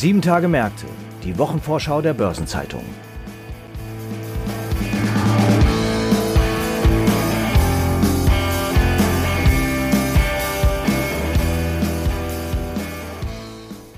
Sieben Tage Märkte, die Wochenvorschau der Börsenzeitung.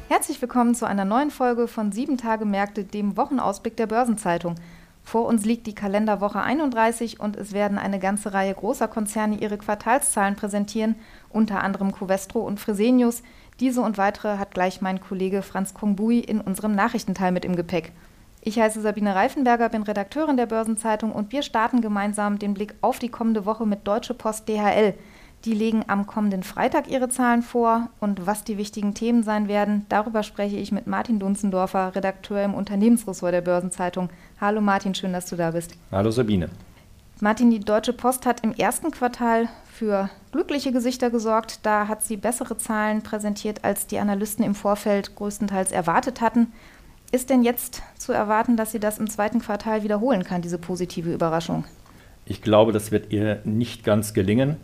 Herzlich willkommen zu einer neuen Folge von Sieben Tage Märkte, dem Wochenausblick der Börsenzeitung. Vor uns liegt die Kalenderwoche 31 und es werden eine ganze Reihe großer Konzerne ihre Quartalszahlen präsentieren, unter anderem Covestro und Fresenius. Diese und weitere hat gleich mein Kollege Franz Kongbui in unserem Nachrichtenteil mit im Gepäck. Ich heiße Sabine Reifenberger, bin Redakteurin der Börsenzeitung und wir starten gemeinsam den Blick auf die kommende Woche mit Deutsche Post DHL. Die legen am kommenden Freitag ihre Zahlen vor und was die wichtigen Themen sein werden, darüber spreche ich mit Martin Dunzendorfer, Redakteur im Unternehmensressort der Börsenzeitung. Hallo Martin, schön, dass du da bist. Hallo Sabine. Martin, die Deutsche Post hat im ersten Quartal für glückliche Gesichter gesorgt. Da hat sie bessere Zahlen präsentiert, als die Analysten im Vorfeld größtenteils erwartet hatten. Ist denn jetzt zu erwarten, dass sie das im zweiten Quartal wiederholen kann, diese positive Überraschung? Ich glaube, das wird ihr nicht ganz gelingen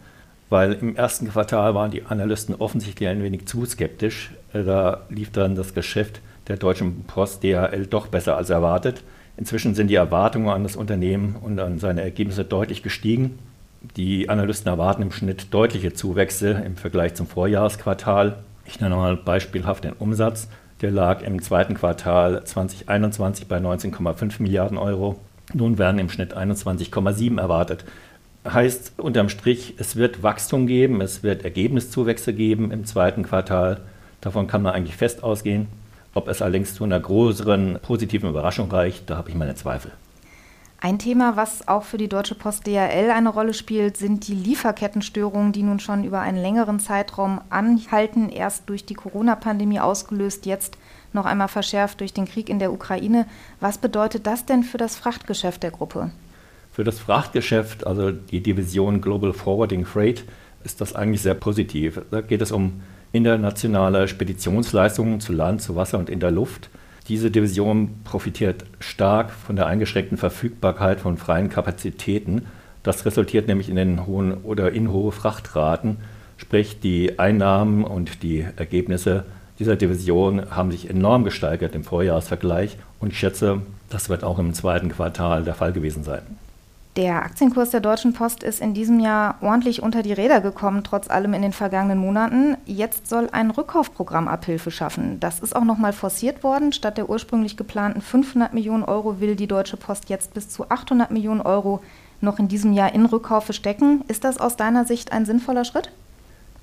weil im ersten Quartal waren die Analysten offensichtlich ein wenig zu skeptisch. Da lief dann das Geschäft der Deutschen Post DHL doch besser als erwartet. Inzwischen sind die Erwartungen an das Unternehmen und an seine Ergebnisse deutlich gestiegen. Die Analysten erwarten im Schnitt deutliche Zuwächse im Vergleich zum Vorjahresquartal. Ich nenne mal beispielhaft den Umsatz. Der lag im zweiten Quartal 2021 bei 19,5 Milliarden Euro. Nun werden im Schnitt 21,7 erwartet. Heißt unterm Strich, es wird Wachstum geben, es wird Ergebniszuwächse geben im zweiten Quartal. Davon kann man eigentlich fest ausgehen. Ob es allerdings zu einer größeren positiven Überraschung reicht, da habe ich meine Zweifel. Ein Thema, was auch für die Deutsche Post DHL eine Rolle spielt, sind die Lieferkettenstörungen, die nun schon über einen längeren Zeitraum anhalten, erst durch die Corona-Pandemie ausgelöst, jetzt noch einmal verschärft durch den Krieg in der Ukraine. Was bedeutet das denn für das Frachtgeschäft der Gruppe? Für das Frachtgeschäft, also die Division Global Forwarding Freight, ist das eigentlich sehr positiv. Da geht es um internationale Speditionsleistungen zu Land, zu Wasser und in der Luft. Diese Division profitiert stark von der eingeschränkten Verfügbarkeit von freien Kapazitäten. Das resultiert nämlich in den hohen oder in hohe Frachtraten, sprich die Einnahmen und die Ergebnisse dieser Division haben sich enorm gesteigert im Vorjahresvergleich und ich schätze, das wird auch im zweiten Quartal der Fall gewesen sein. Der Aktienkurs der Deutschen Post ist in diesem Jahr ordentlich unter die Räder gekommen, trotz allem in den vergangenen Monaten. Jetzt soll ein Rückkaufprogramm Abhilfe schaffen. Das ist auch nochmal forciert worden. Statt der ursprünglich geplanten 500 Millionen Euro will die Deutsche Post jetzt bis zu 800 Millionen Euro noch in diesem Jahr in Rückkaufe stecken. Ist das aus deiner Sicht ein sinnvoller Schritt?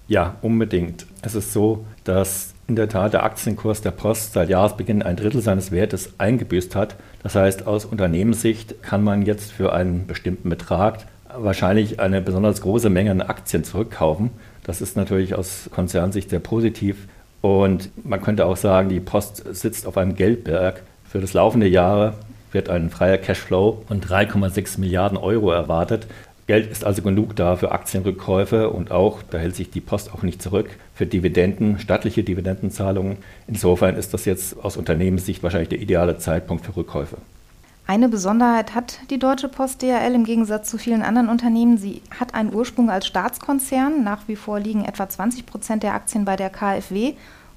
Ja, unbedingt. Es ist so, dass in der Tat der Aktienkurs der Post seit Jahresbeginn ein Drittel seines Wertes eingebüßt hat. Das heißt, aus Unternehmenssicht kann man jetzt für einen bestimmten Betrag wahrscheinlich eine besonders große Menge an Aktien zurückkaufen. Das ist natürlich aus Konzernsicht sehr positiv. Und man könnte auch sagen, die Post sitzt auf einem Geldberg. Für das laufende Jahr wird ein freier Cashflow von 3,6 Milliarden Euro erwartet. Geld ist also genug da für Aktienrückkäufe und auch, da hält sich die Post auch nicht zurück, für Dividenden, staatliche Dividendenzahlungen. Insofern ist das jetzt aus Unternehmenssicht wahrscheinlich der ideale Zeitpunkt für Rückkäufe. Eine Besonderheit hat die Deutsche Post DHL im Gegensatz zu vielen anderen Unternehmen. Sie hat einen Ursprung als Staatskonzern. Nach wie vor liegen etwa 20 Prozent der Aktien bei der KfW.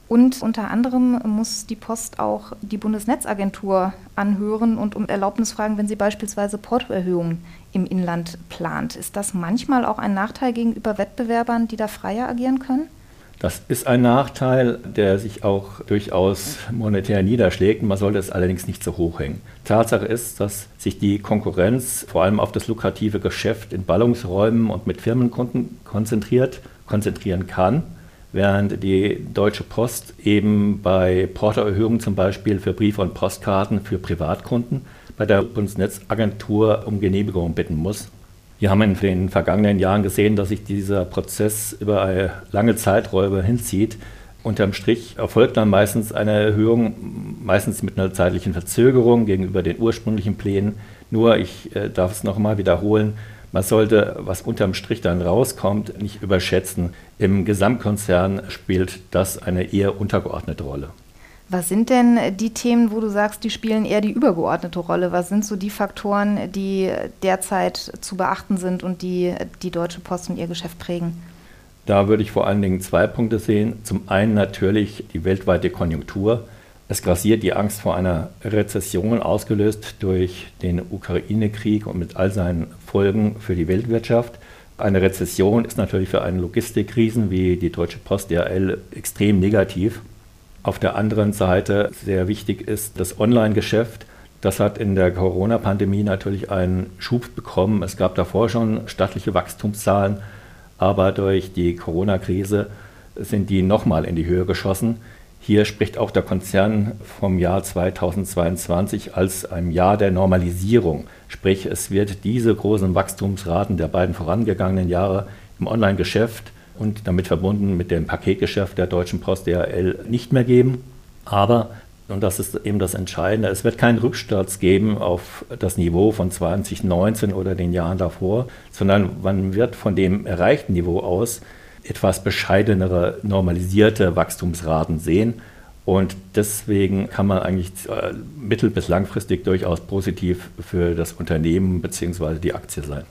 Und unter anderem muss die Post auch die Bundesnetzagentur anhören und um Erlaubnis fragen, wenn sie beispielsweise Portoerhöhungen im Inland plant. Ist das manchmal auch ein Nachteil gegenüber Wettbewerbern, die da freier agieren können? Das ist ein Nachteil, der sich auch durchaus monetär niederschlägt. Man sollte es allerdings nicht so hoch hängen. Tatsache ist, dass sich die Konkurrenz vor allem auf das lukrative Geschäft in Ballungsräumen und mit Firmenkunden konzentriert, konzentrieren kann während die Deutsche Post eben bei Portoerhöhungen zum Beispiel für Briefe und Postkarten für Privatkunden bei der Bundesnetzagentur um Genehmigung bitten muss. Wir haben in den vergangenen Jahren gesehen, dass sich dieser Prozess über lange Zeiträume hinzieht. Unterm Strich erfolgt dann meistens eine Erhöhung, meistens mit einer zeitlichen Verzögerung gegenüber den ursprünglichen Plänen. Nur, ich äh, darf es noch einmal wiederholen, man sollte, was unterm Strich dann rauskommt, nicht überschätzen. Im Gesamtkonzern spielt das eine eher untergeordnete Rolle. Was sind denn die Themen, wo du sagst, die spielen eher die übergeordnete Rolle? Was sind so die Faktoren, die derzeit zu beachten sind und die die Deutsche Post und ihr Geschäft prägen? Da würde ich vor allen Dingen zwei Punkte sehen. Zum einen natürlich die weltweite Konjunktur. Es grassiert die Angst vor einer Rezession, ausgelöst durch den Ukraine-Krieg und mit all seinen Folgen für die Weltwirtschaft. Eine Rezession ist natürlich für einen Logistikriesen wie die Deutsche Post DHL extrem negativ. Auf der anderen Seite sehr wichtig ist das Online-Geschäft. Das hat in der Corona-Pandemie natürlich einen Schub bekommen. Es gab davor schon stattliche Wachstumszahlen, aber durch die Corona-Krise sind die nochmal in die Höhe geschossen. Hier spricht auch der Konzern vom Jahr 2022 als einem Jahr der Normalisierung. Sprich, es wird diese großen Wachstumsraten der beiden vorangegangenen Jahre im Online-Geschäft und damit verbunden mit dem Paketgeschäft der Deutschen Post DHL nicht mehr geben. Aber, und das ist eben das Entscheidende, es wird keinen Rücksturz geben auf das Niveau von 2019 oder den Jahren davor, sondern man wird von dem erreichten Niveau aus etwas bescheidenere, normalisierte Wachstumsraten sehen. Und deswegen kann man eigentlich äh, mittel- bis langfristig durchaus positiv für das Unternehmen bzw. die Aktie sein.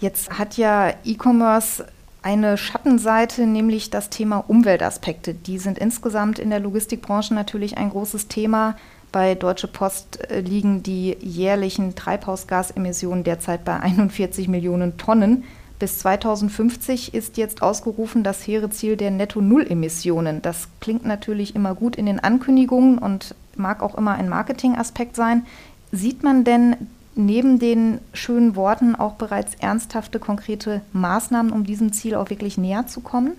Jetzt hat ja E-Commerce eine Schattenseite, nämlich das Thema Umweltaspekte. Die sind insgesamt in der Logistikbranche natürlich ein großes Thema. Bei Deutsche Post äh, liegen die jährlichen Treibhausgasemissionen derzeit bei 41 Millionen Tonnen. Bis 2050 ist jetzt ausgerufen das hehre Ziel der Netto-Null-Emissionen. Das klingt natürlich immer gut in den Ankündigungen und mag auch immer ein Marketingaspekt sein. Sieht man denn neben den schönen Worten auch bereits ernsthafte, konkrete Maßnahmen, um diesem Ziel auch wirklich näher zu kommen?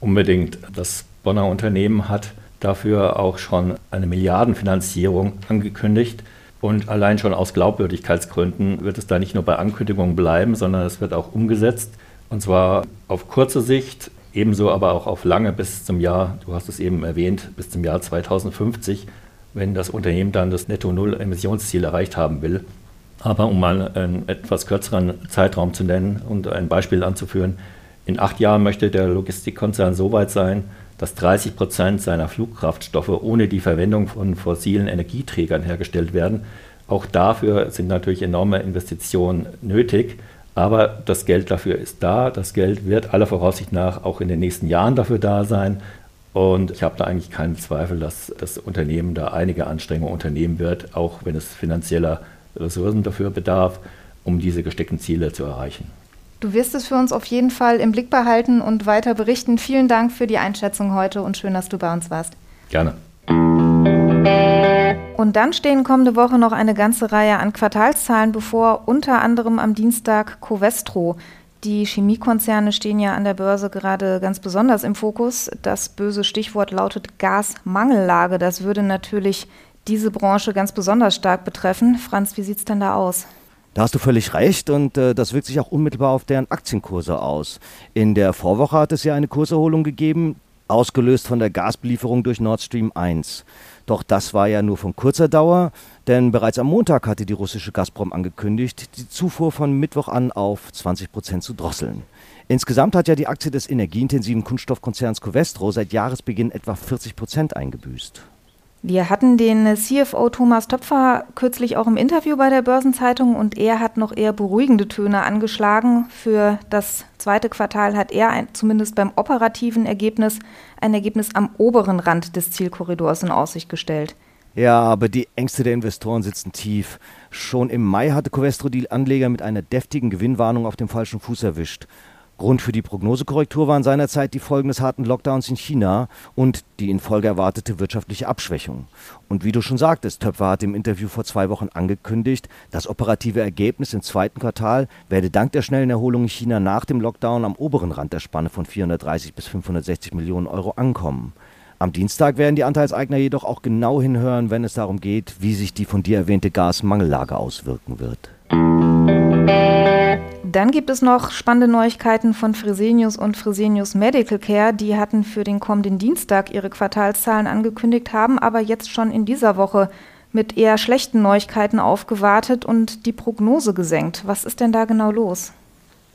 Unbedingt. Das Bonner Unternehmen hat dafür auch schon eine Milliardenfinanzierung angekündigt. Und allein schon aus Glaubwürdigkeitsgründen wird es da nicht nur bei Ankündigungen bleiben, sondern es wird auch umgesetzt. Und zwar auf kurze Sicht, ebenso aber auch auf lange bis zum Jahr, du hast es eben erwähnt, bis zum Jahr 2050, wenn das Unternehmen dann das Netto-Null-Emissionsziel erreicht haben will. Aber um mal einen etwas kürzeren Zeitraum zu nennen und ein Beispiel anzuführen, in acht Jahren möchte der Logistikkonzern so weit sein, dass 30 Prozent seiner Flugkraftstoffe ohne die Verwendung von fossilen Energieträgern hergestellt werden. Auch dafür sind natürlich enorme Investitionen nötig. Aber das Geld dafür ist da. Das Geld wird aller Voraussicht nach auch in den nächsten Jahren dafür da sein. Und ich habe da eigentlich keinen Zweifel, dass das Unternehmen da einige Anstrengungen unternehmen wird, auch wenn es finanzieller Ressourcen dafür bedarf, um diese gesteckten Ziele zu erreichen. Du wirst es für uns auf jeden Fall im Blick behalten und weiter berichten. Vielen Dank für die Einschätzung heute und schön, dass du bei uns warst. Gerne. Und dann stehen kommende Woche noch eine ganze Reihe an Quartalszahlen bevor, unter anderem am Dienstag Covestro. Die Chemiekonzerne stehen ja an der Börse gerade ganz besonders im Fokus. Das böse Stichwort lautet Gasmangellage. Das würde natürlich diese Branche ganz besonders stark betreffen. Franz, wie sieht es denn da aus? Da hast du völlig recht und äh, das wirkt sich auch unmittelbar auf deren Aktienkurse aus. In der Vorwoche hat es ja eine Kurserholung gegeben, ausgelöst von der Gasbelieferung durch Nord Stream 1. Doch das war ja nur von kurzer Dauer, denn bereits am Montag hatte die russische Gazprom angekündigt, die Zufuhr von Mittwoch an auf 20 Prozent zu drosseln. Insgesamt hat ja die Aktie des energieintensiven Kunststoffkonzerns Covestro seit Jahresbeginn etwa 40 Prozent eingebüßt. Wir hatten den CFO Thomas Töpfer kürzlich auch im Interview bei der Börsenzeitung und er hat noch eher beruhigende Töne angeschlagen. Für das zweite Quartal hat er ein, zumindest beim operativen Ergebnis ein Ergebnis am oberen Rand des Zielkorridors in Aussicht gestellt. Ja, aber die Ängste der Investoren sitzen tief. Schon im Mai hatte Covestro die Anleger mit einer deftigen Gewinnwarnung auf dem falschen Fuß erwischt. Grund für die Prognosekorrektur waren seinerzeit die Folgen des harten Lockdowns in China und die in Folge erwartete wirtschaftliche Abschwächung. Und wie du schon sagtest, Töpfer hat im Interview vor zwei Wochen angekündigt, das operative Ergebnis im zweiten Quartal werde dank der schnellen Erholung in China nach dem Lockdown am oberen Rand der Spanne von 430 bis 560 Millionen Euro ankommen. Am Dienstag werden die Anteilseigner jedoch auch genau hinhören, wenn es darum geht, wie sich die von dir erwähnte Gasmangellage auswirken wird. Dann gibt es noch spannende Neuigkeiten von Fresenius und Fresenius Medical Care. Die hatten für den kommenden Dienstag ihre Quartalszahlen angekündigt, haben aber jetzt schon in dieser Woche mit eher schlechten Neuigkeiten aufgewartet und die Prognose gesenkt. Was ist denn da genau los?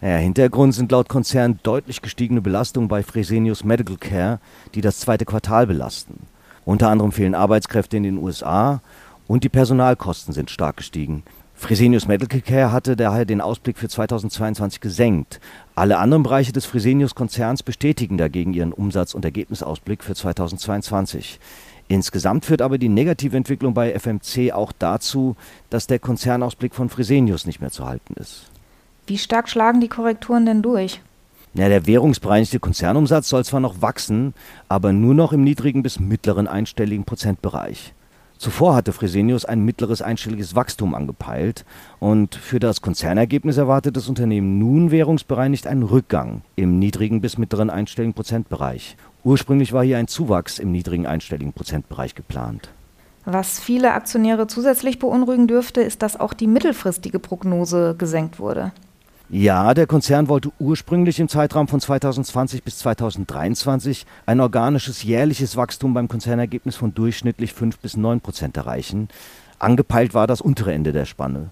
Ja, Hintergrund sind laut Konzern deutlich gestiegene Belastungen bei Fresenius Medical Care, die das zweite Quartal belasten. Unter anderem fehlen Arbeitskräfte in den USA und die Personalkosten sind stark gestiegen. Fresenius Medical Care hatte daher den Ausblick für 2022 gesenkt. Alle anderen Bereiche des Fresenius-Konzerns bestätigen dagegen ihren Umsatz- und Ergebnisausblick für 2022. Insgesamt führt aber die negative Entwicklung bei FMC auch dazu, dass der Konzernausblick von Fresenius nicht mehr zu halten ist. Wie stark schlagen die Korrekturen denn durch? Ja, der währungsbereinigte Konzernumsatz soll zwar noch wachsen, aber nur noch im niedrigen bis mittleren einstelligen Prozentbereich. Zuvor hatte Fresenius ein mittleres einstelliges Wachstum angepeilt und für das Konzernergebnis erwartet das Unternehmen nun währungsbereinigt einen Rückgang im niedrigen bis mittleren einstelligen Prozentbereich. Ursprünglich war hier ein Zuwachs im niedrigen einstelligen Prozentbereich geplant. Was viele Aktionäre zusätzlich beunruhigen dürfte, ist, dass auch die mittelfristige Prognose gesenkt wurde. Ja, der Konzern wollte ursprünglich im Zeitraum von 2020 bis 2023 ein organisches jährliches Wachstum beim Konzernergebnis von durchschnittlich 5 bis 9 Prozent erreichen. Angepeilt war das untere Ende der Spanne.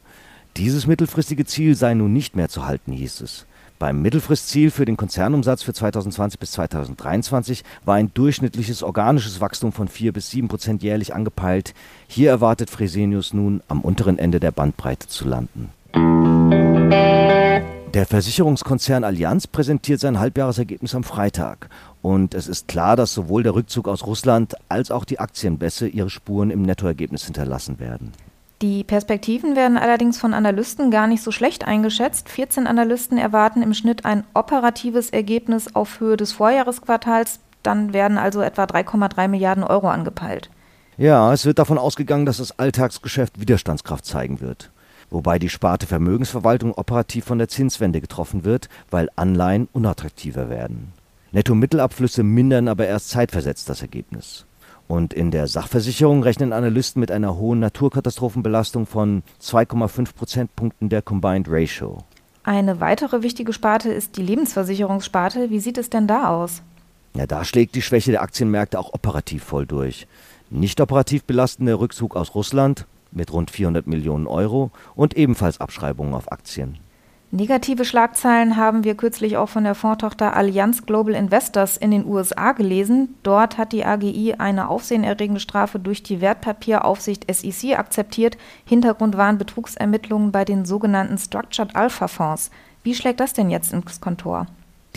Dieses mittelfristige Ziel sei nun nicht mehr zu halten, hieß es. Beim Mittelfristziel für den Konzernumsatz für 2020 bis 2023 war ein durchschnittliches organisches Wachstum von 4 bis 7 Prozent jährlich angepeilt. Hier erwartet Fresenius nun, am unteren Ende der Bandbreite zu landen. Der Versicherungskonzern Allianz präsentiert sein Halbjahresergebnis am Freitag. Und es ist klar, dass sowohl der Rückzug aus Russland als auch die Aktienbässe ihre Spuren im Nettoergebnis hinterlassen werden. Die Perspektiven werden allerdings von Analysten gar nicht so schlecht eingeschätzt. 14 Analysten erwarten im Schnitt ein operatives Ergebnis auf Höhe des Vorjahresquartals. Dann werden also etwa 3,3 Milliarden Euro angepeilt. Ja, es wird davon ausgegangen, dass das Alltagsgeschäft Widerstandskraft zeigen wird wobei die Sparte Vermögensverwaltung operativ von der Zinswende getroffen wird, weil Anleihen unattraktiver werden. Netto-Mittelabflüsse mindern aber erst zeitversetzt das Ergebnis. Und in der Sachversicherung rechnen Analysten mit einer hohen Naturkatastrophenbelastung von 2,5 Prozentpunkten der Combined Ratio. Eine weitere wichtige Sparte ist die Lebensversicherungssparte. Wie sieht es denn da aus? Ja, da schlägt die Schwäche der Aktienmärkte auch operativ voll durch. Nicht operativ belastender Rückzug aus Russland, mit rund 400 Millionen Euro und ebenfalls Abschreibungen auf Aktien. Negative Schlagzeilen haben wir kürzlich auch von der Fondtochter Allianz Global Investors in den USA gelesen. Dort hat die AGI eine aufsehenerregende Strafe durch die Wertpapieraufsicht SEC akzeptiert. Hintergrund waren Betrugsermittlungen bei den sogenannten Structured Alpha Fonds. Wie schlägt das denn jetzt ins Kontor?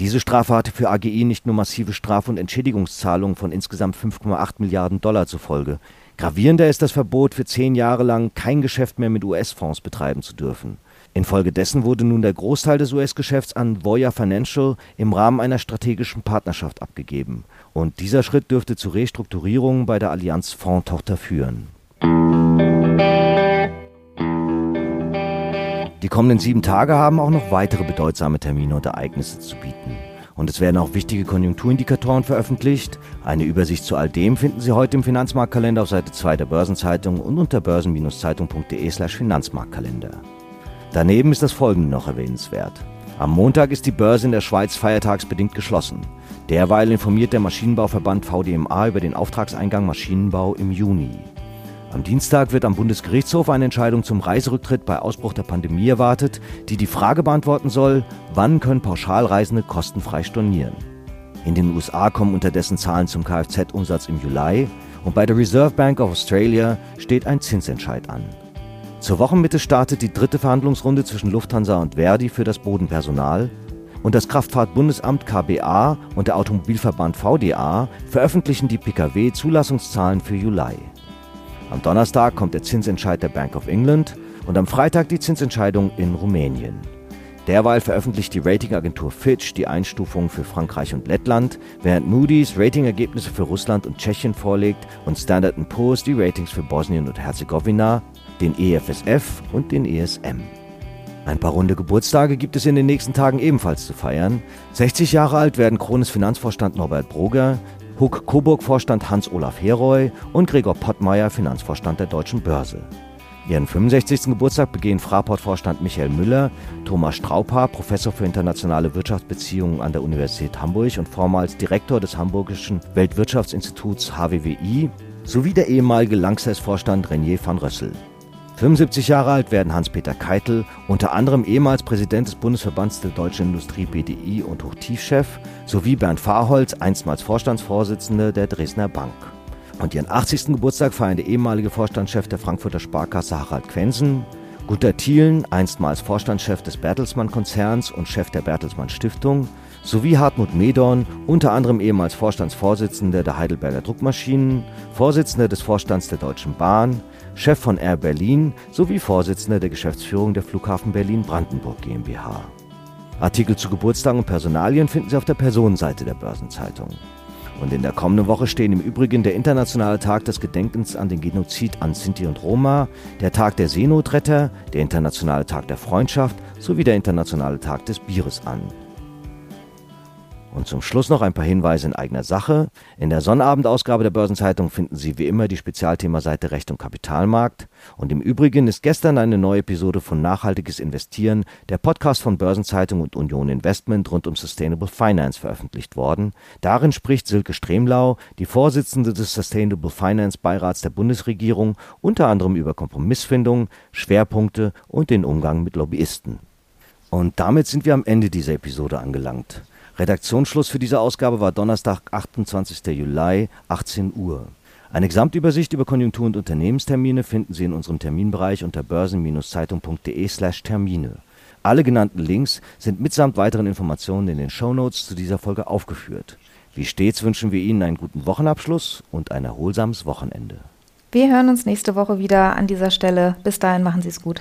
Diese Strafe hatte für AGI nicht nur massive Straf- und Entschädigungszahlungen von insgesamt 5,8 Milliarden Dollar zur Folge. Gravierender ist das Verbot, für zehn Jahre lang kein Geschäft mehr mit US-Fonds betreiben zu dürfen. Infolgedessen wurde nun der Großteil des US-Geschäfts an Voya Financial im Rahmen einer strategischen Partnerschaft abgegeben. Und dieser Schritt dürfte zu Restrukturierungen bei der Allianz Fondtochter führen. Die kommenden sieben Tage haben auch noch weitere bedeutsame Termine und Ereignisse zu bieten. Und es werden auch wichtige Konjunkturindikatoren veröffentlicht. Eine Übersicht zu all dem finden Sie heute im Finanzmarktkalender auf Seite 2 der Börsenzeitung und unter börsen-zeitung.de slash Finanzmarktkalender. Daneben ist das folgende noch erwähnenswert. Am Montag ist die Börse in der Schweiz feiertagsbedingt geschlossen. Derweil informiert der Maschinenbauverband VDMA über den Auftragseingang Maschinenbau im Juni. Am Dienstag wird am Bundesgerichtshof eine Entscheidung zum Reiserücktritt bei Ausbruch der Pandemie erwartet, die die Frage beantworten soll, wann können Pauschalreisende kostenfrei stornieren. In den USA kommen unterdessen Zahlen zum Kfz-Umsatz im Juli und bei der Reserve Bank of Australia steht ein Zinsentscheid an. Zur Wochenmitte startet die dritte Verhandlungsrunde zwischen Lufthansa und Verdi für das Bodenpersonal und das Kraftfahrtbundesamt KBA und der Automobilverband VDA veröffentlichen die Pkw-Zulassungszahlen für Juli. Am Donnerstag kommt der Zinsentscheid der Bank of England und am Freitag die Zinsentscheidung in Rumänien. Derweil veröffentlicht die Ratingagentur Fitch die Einstufungen für Frankreich und Lettland, während Moody's Ratingergebnisse für Russland und Tschechien vorlegt und Standard Poor's die Ratings für Bosnien und Herzegowina, den EFSF und den ESM. Ein paar runde Geburtstage gibt es in den nächsten Tagen ebenfalls zu feiern. 60 Jahre alt werden Krones Finanzvorstand Norbert Brugger, Huck Coburg-Vorstand Hans-Olaf Heroy und Gregor Pottmeier, Finanzvorstand der Deutschen Börse. Ihren 65. Geburtstag begehen Fraport-Vorstand Michael Müller, Thomas Strauper, Professor für internationale Wirtschaftsbeziehungen an der Universität Hamburg und vormals Direktor des Hamburgischen Weltwirtschaftsinstituts HWWI, sowie der ehemalige Langsess-Vorstand Renier van Rössel. 75 Jahre alt werden Hans-Peter Keitel, unter anderem ehemals Präsident des Bundesverbands der Deutschen Industrie BDI und Hochtiefchef, sowie Bernd Fahrholz, einstmals Vorstandsvorsitzender der Dresdner Bank. Und ihren 80. Geburtstag feiern der ehemalige Vorstandschef der Frankfurter Sparkasse Harald Quensen, Gunter Thielen, einstmals Vorstandschef des Bertelsmann-Konzerns und Chef der Bertelsmann Stiftung, sowie Hartmut Medorn, unter anderem ehemals Vorstandsvorsitzender der Heidelberger Druckmaschinen, Vorsitzender des Vorstands der Deutschen Bahn, Chef von Air Berlin sowie Vorsitzender der Geschäftsführung der Flughafen Berlin-Brandenburg GmbH. Artikel zu Geburtstagen und Personalien finden Sie auf der Personenseite der Börsenzeitung. Und in der kommenden Woche stehen im Übrigen der Internationale Tag des Gedenkens an den Genozid an Sinti und Roma, der Tag der Seenotretter, der Internationale Tag der Freundschaft sowie der Internationale Tag des Bieres an. Und zum Schluss noch ein paar Hinweise in eigener Sache. In der Sonnabendausgabe der Börsenzeitung finden Sie wie immer die Spezialthemaseite Recht und Kapitalmarkt. Und im Übrigen ist gestern eine neue Episode von Nachhaltiges Investieren, der Podcast von Börsenzeitung und Union Investment rund um Sustainable Finance veröffentlicht worden. Darin spricht Silke Stremlau, die Vorsitzende des Sustainable Finance Beirats der Bundesregierung, unter anderem über Kompromissfindung, Schwerpunkte und den Umgang mit Lobbyisten. Und damit sind wir am Ende dieser Episode angelangt. Redaktionsschluss für diese Ausgabe war Donnerstag, 28. Juli, 18 Uhr. Eine Gesamtübersicht über Konjunktur- und Unternehmenstermine finden Sie in unserem Terminbereich unter börsen-zeitung.de/termine. Alle genannten Links sind mitsamt weiteren Informationen in den Shownotes zu dieser Folge aufgeführt. Wie stets wünschen wir Ihnen einen guten Wochenabschluss und ein erholsames Wochenende. Wir hören uns nächste Woche wieder an dieser Stelle. Bis dahin machen Sie es gut.